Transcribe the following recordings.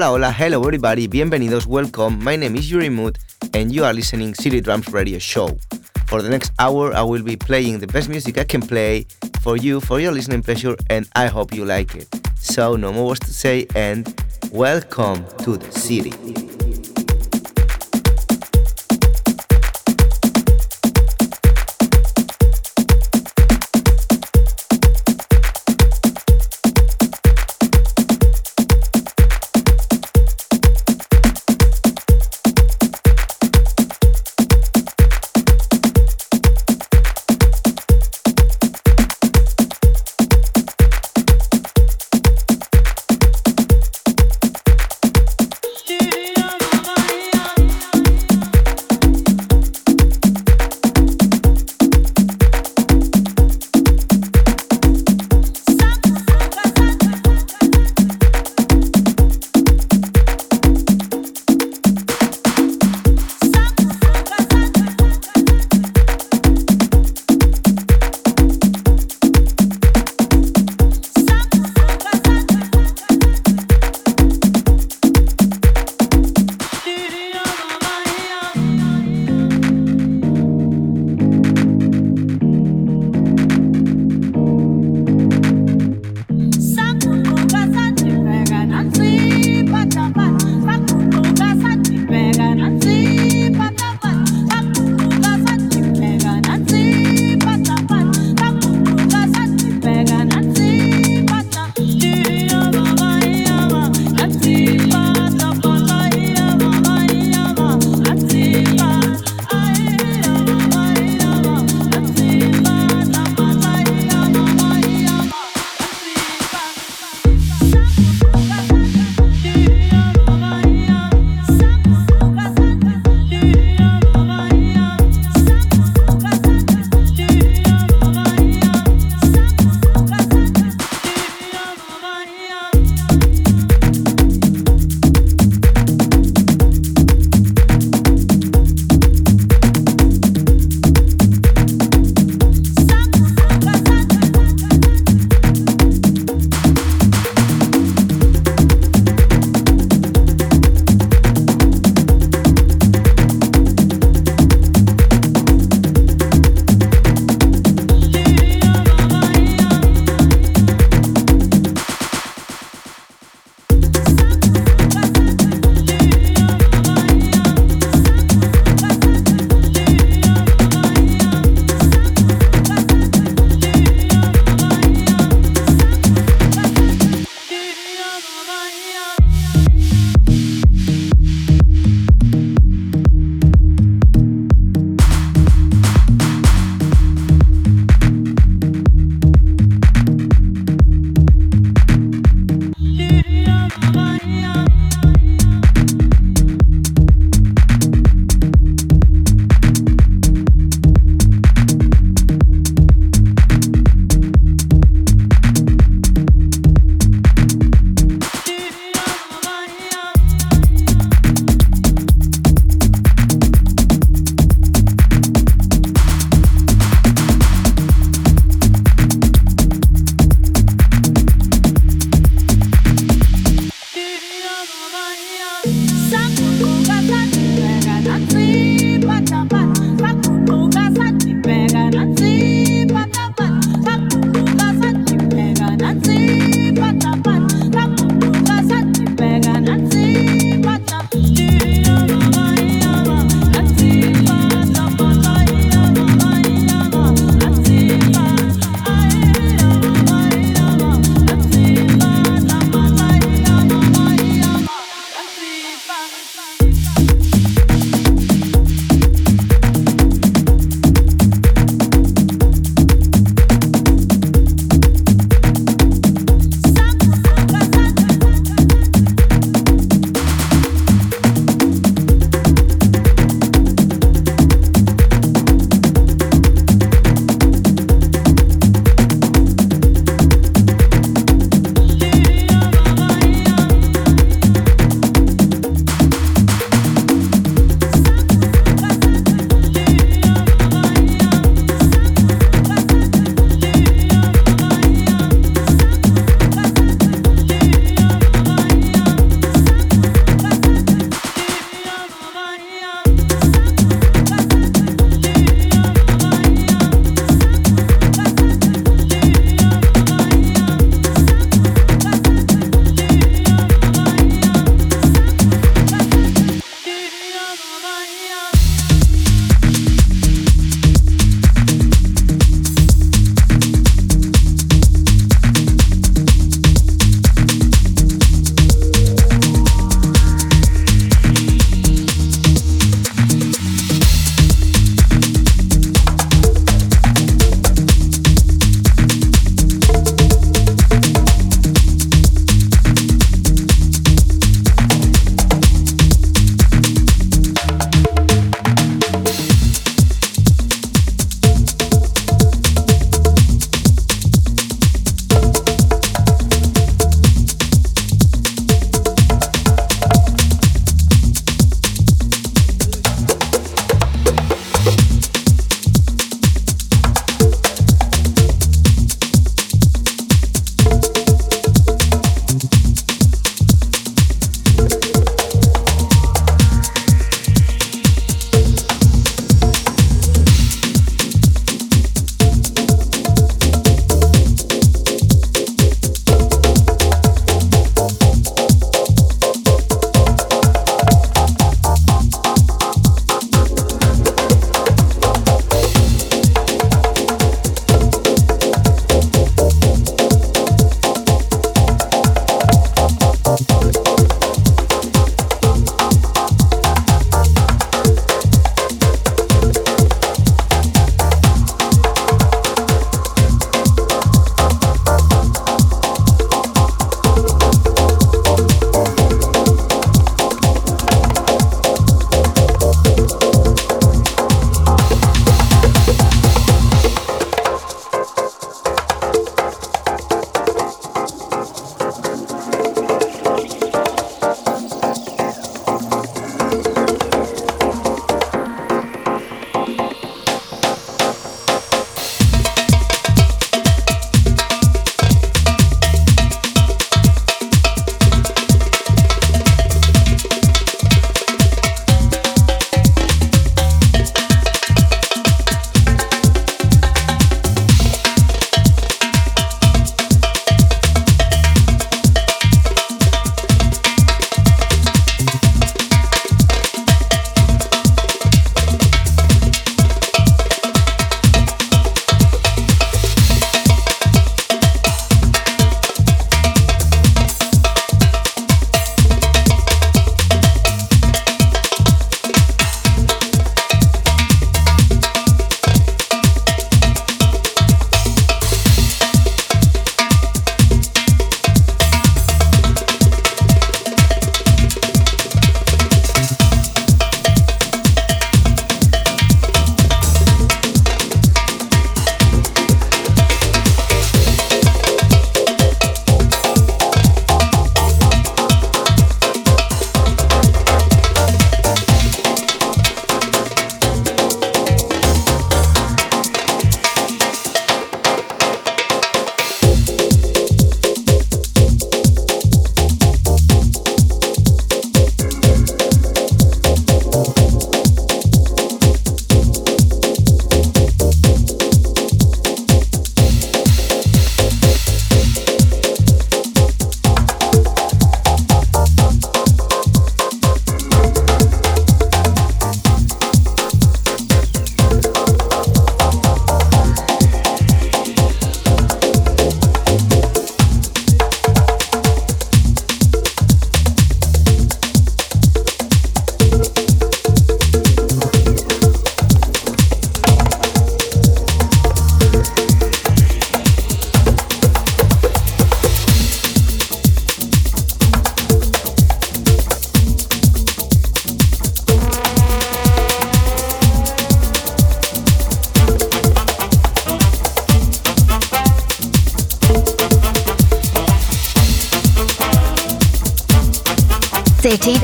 Hola, hola, hello everybody, bienvenidos, welcome. My name is Uri Mood and you are listening City Drums Radio Show. For the next hour, I will be playing the best music I can play for you, for your listening pleasure, and I hope you like it. So, no more words to say, and welcome to the city.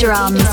Drums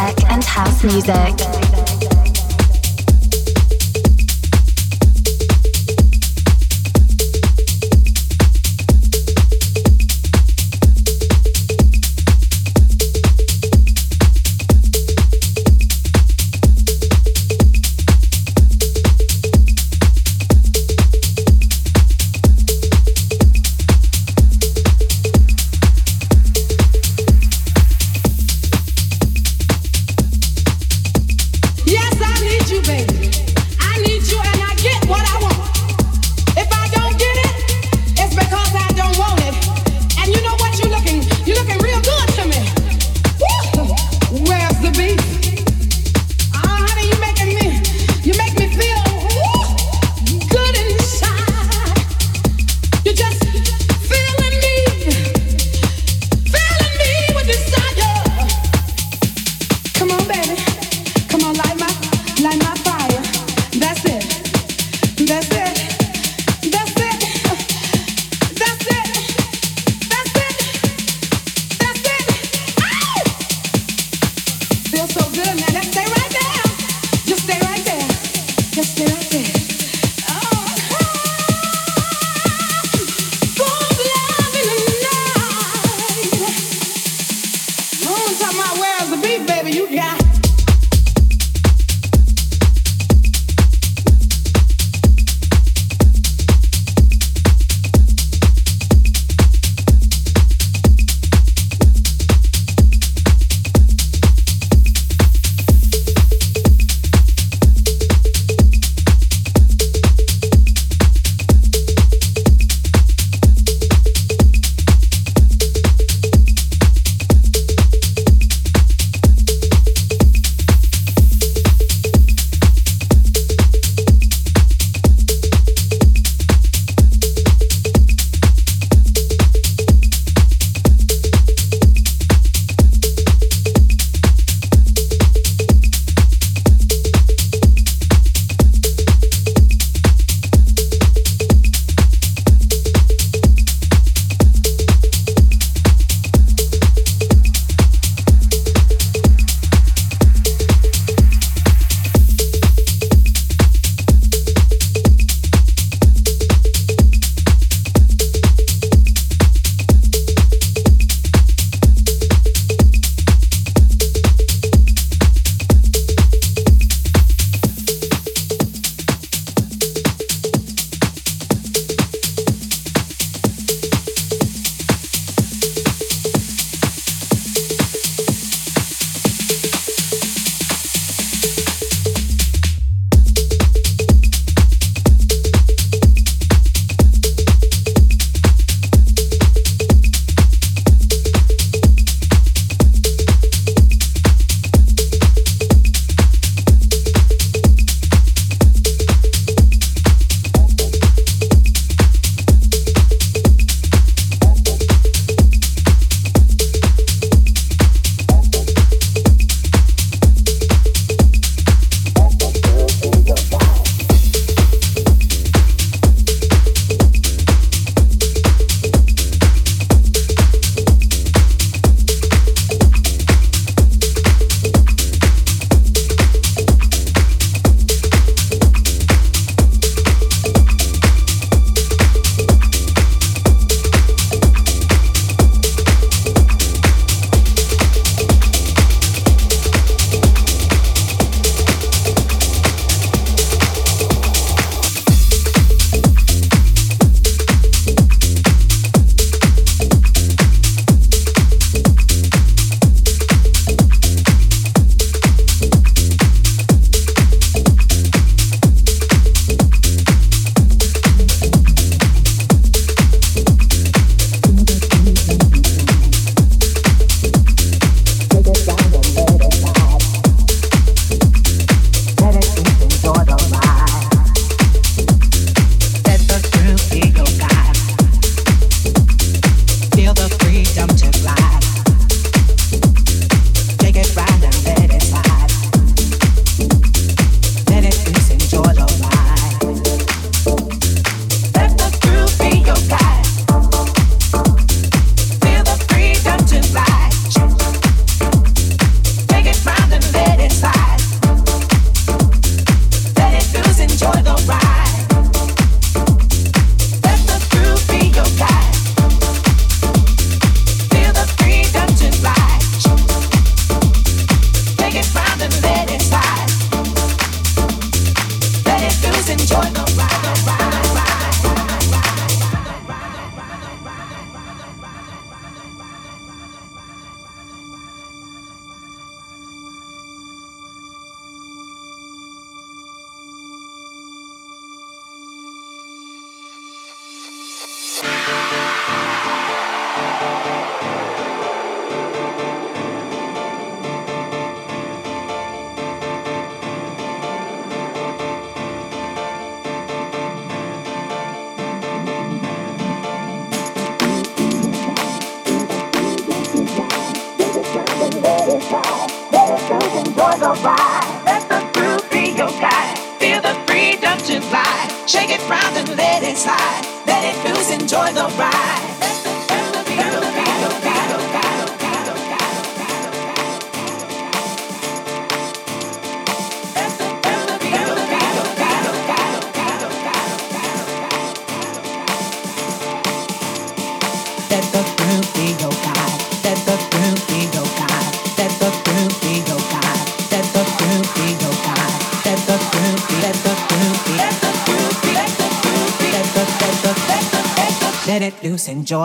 tech and house music.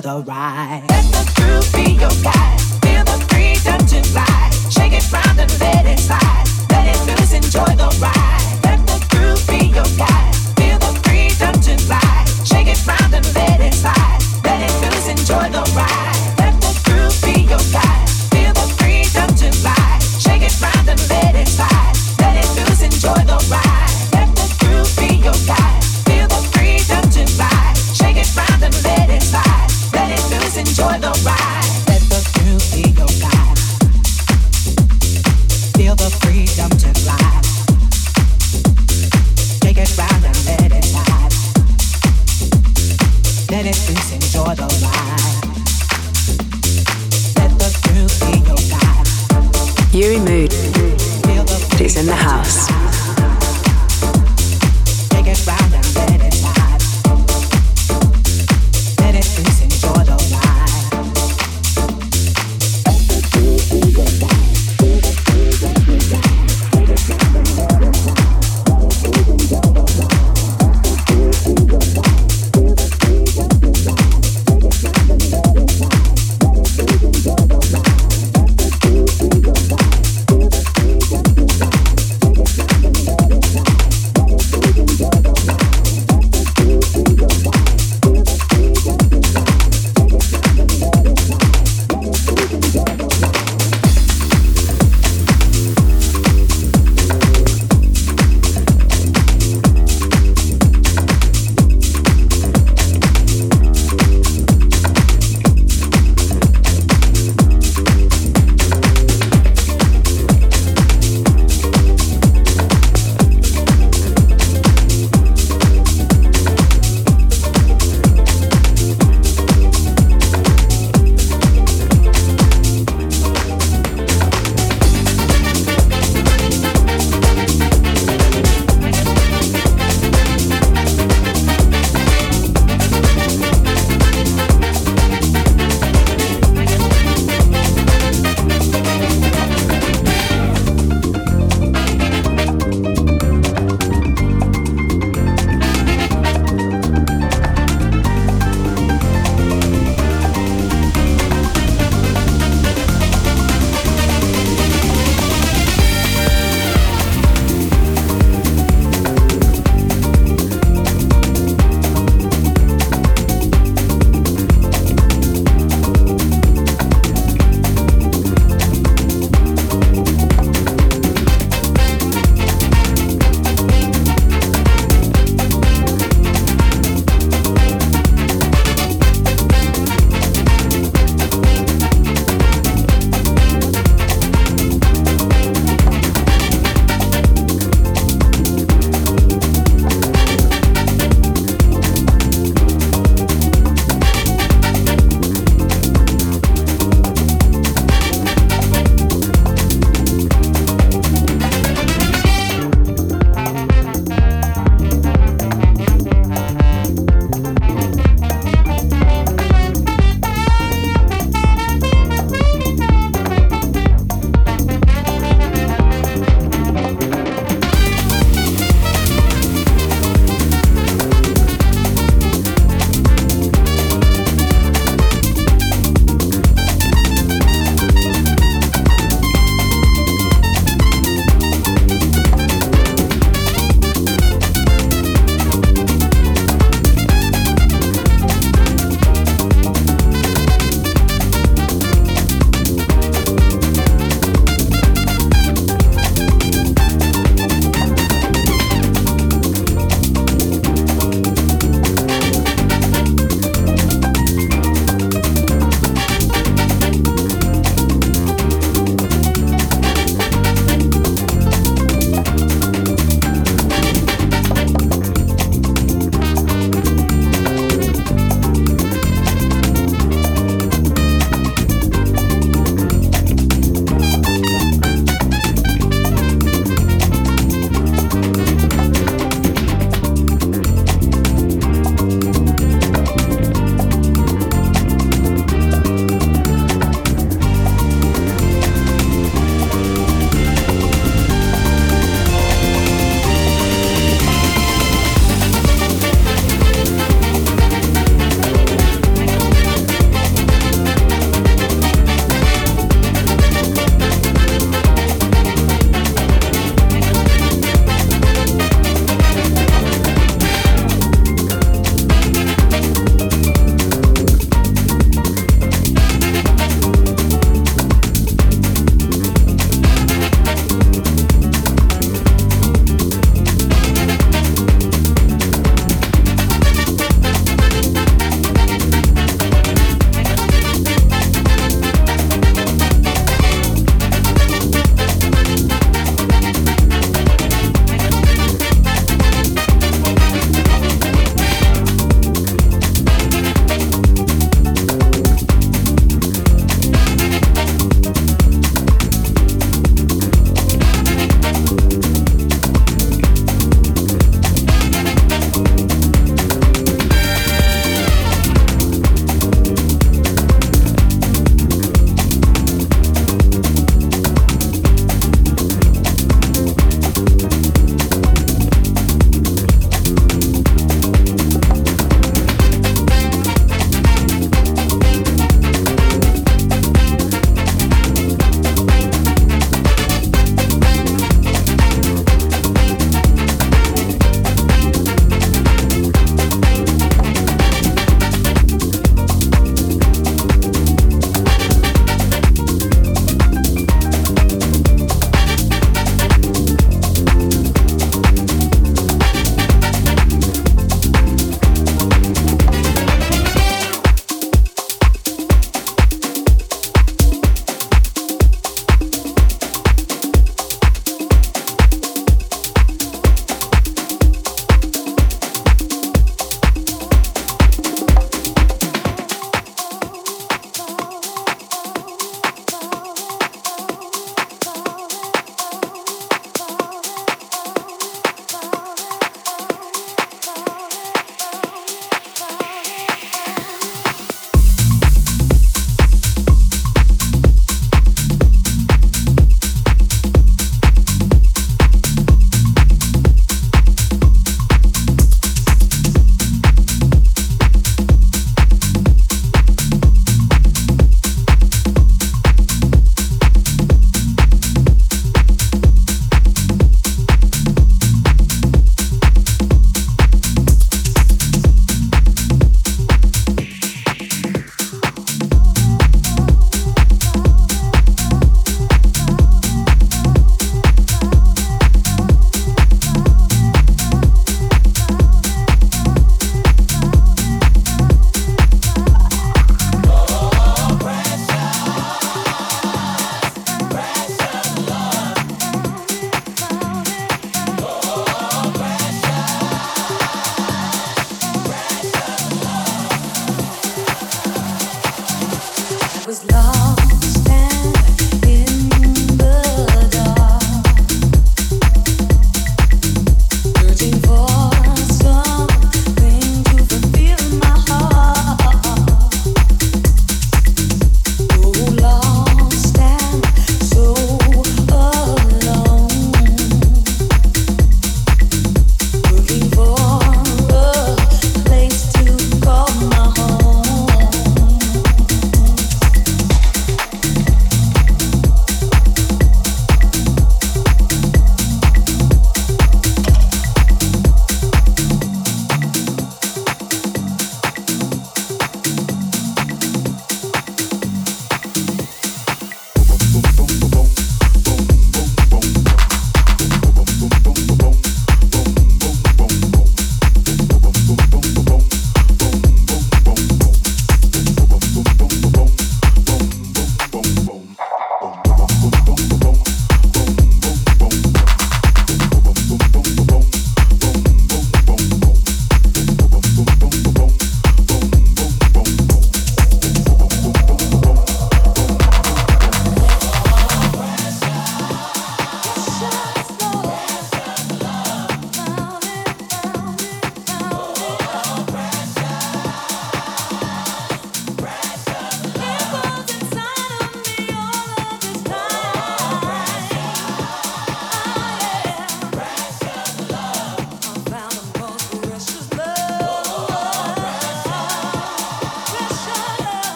The ride.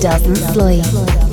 Doesn't sleep.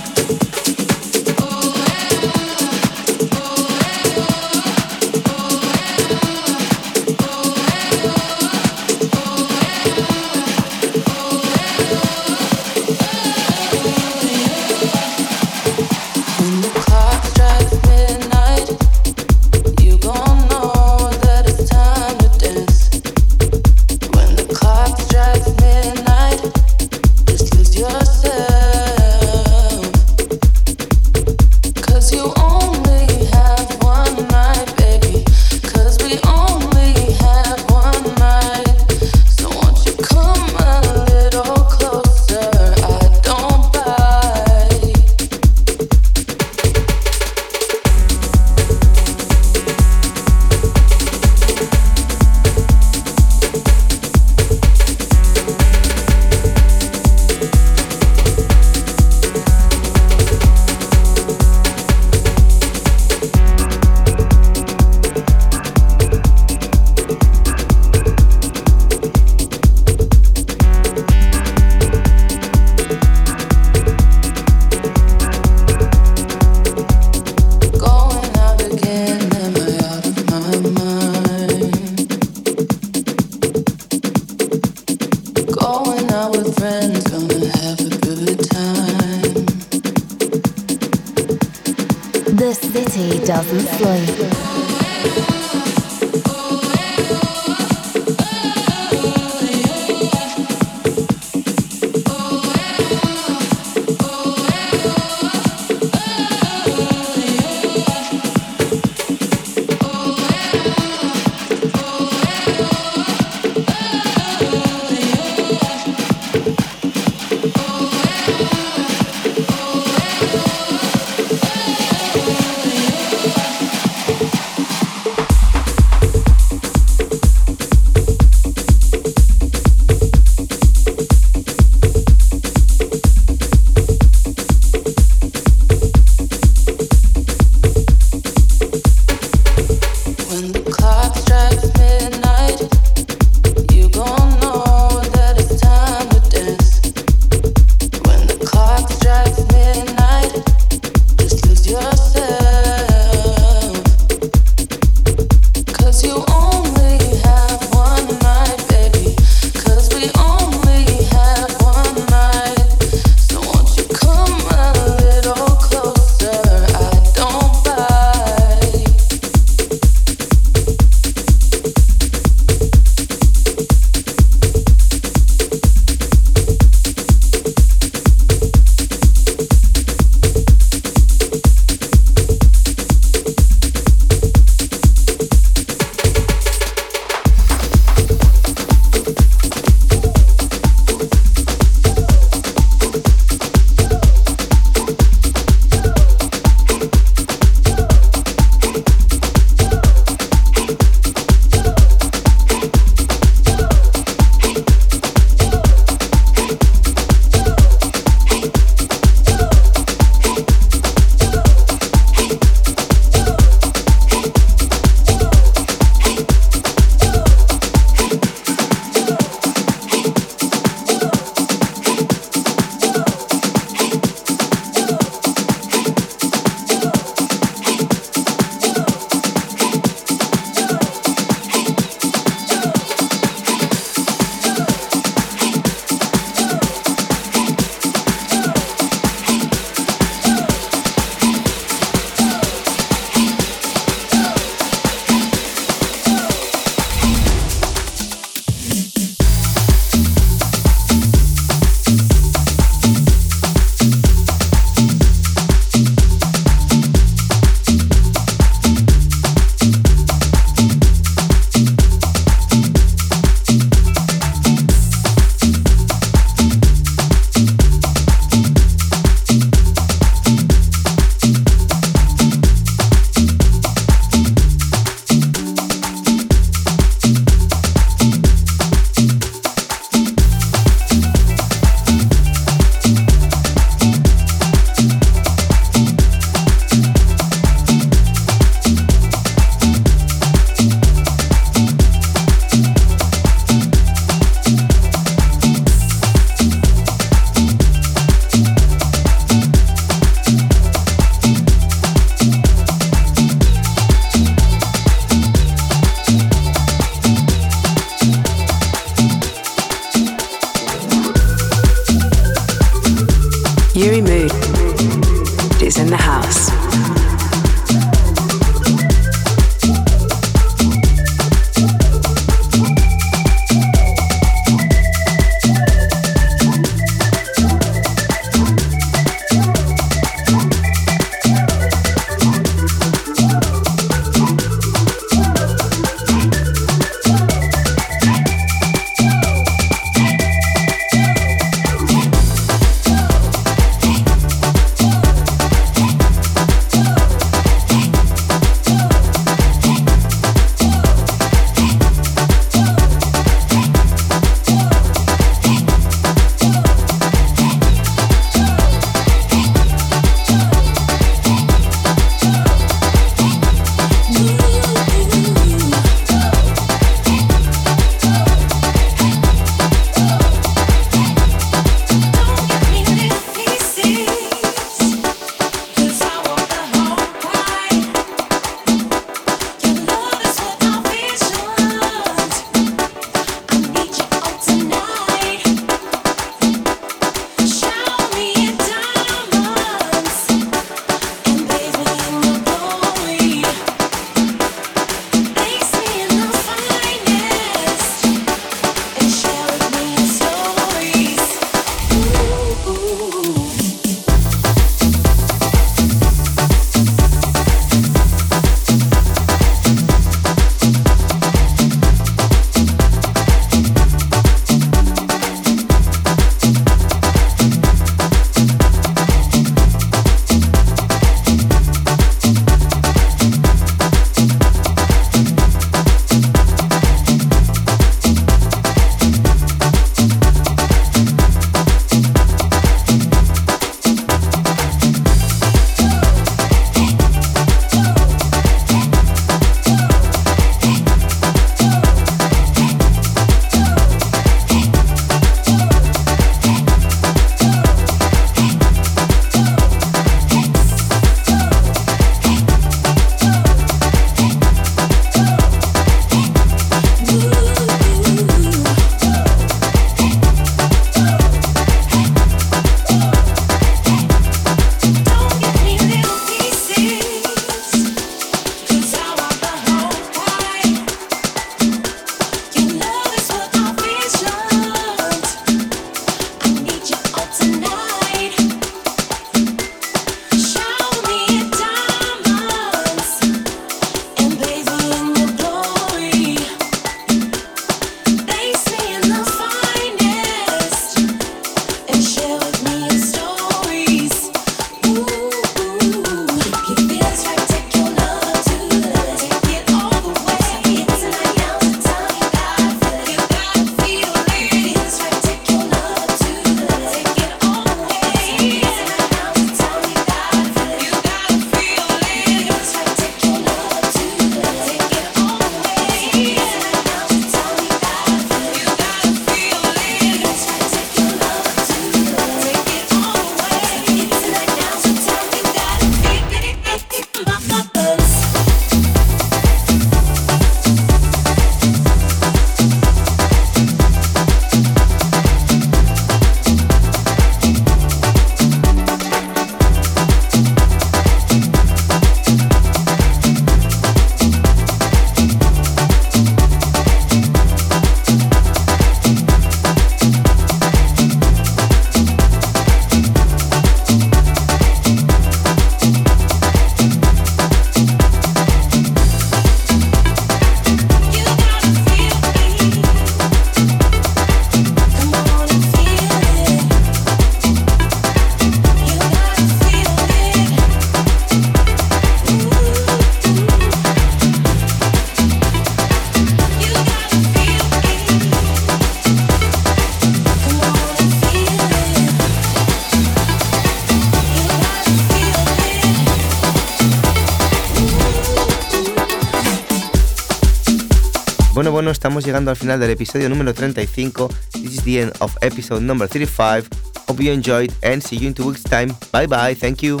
Llegando al final del episodio número 35. This is the end of episode number 35. Hope you enjoyed and see you in two weeks' time. Bye bye. Thank you.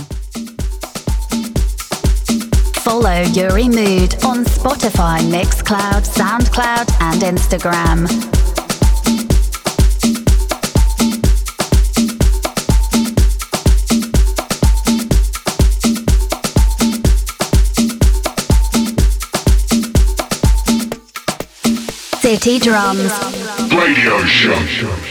Follow Uri Mood on Spotify, Mixcloud, Soundcloud, and Instagram. City Drums. Radio Show.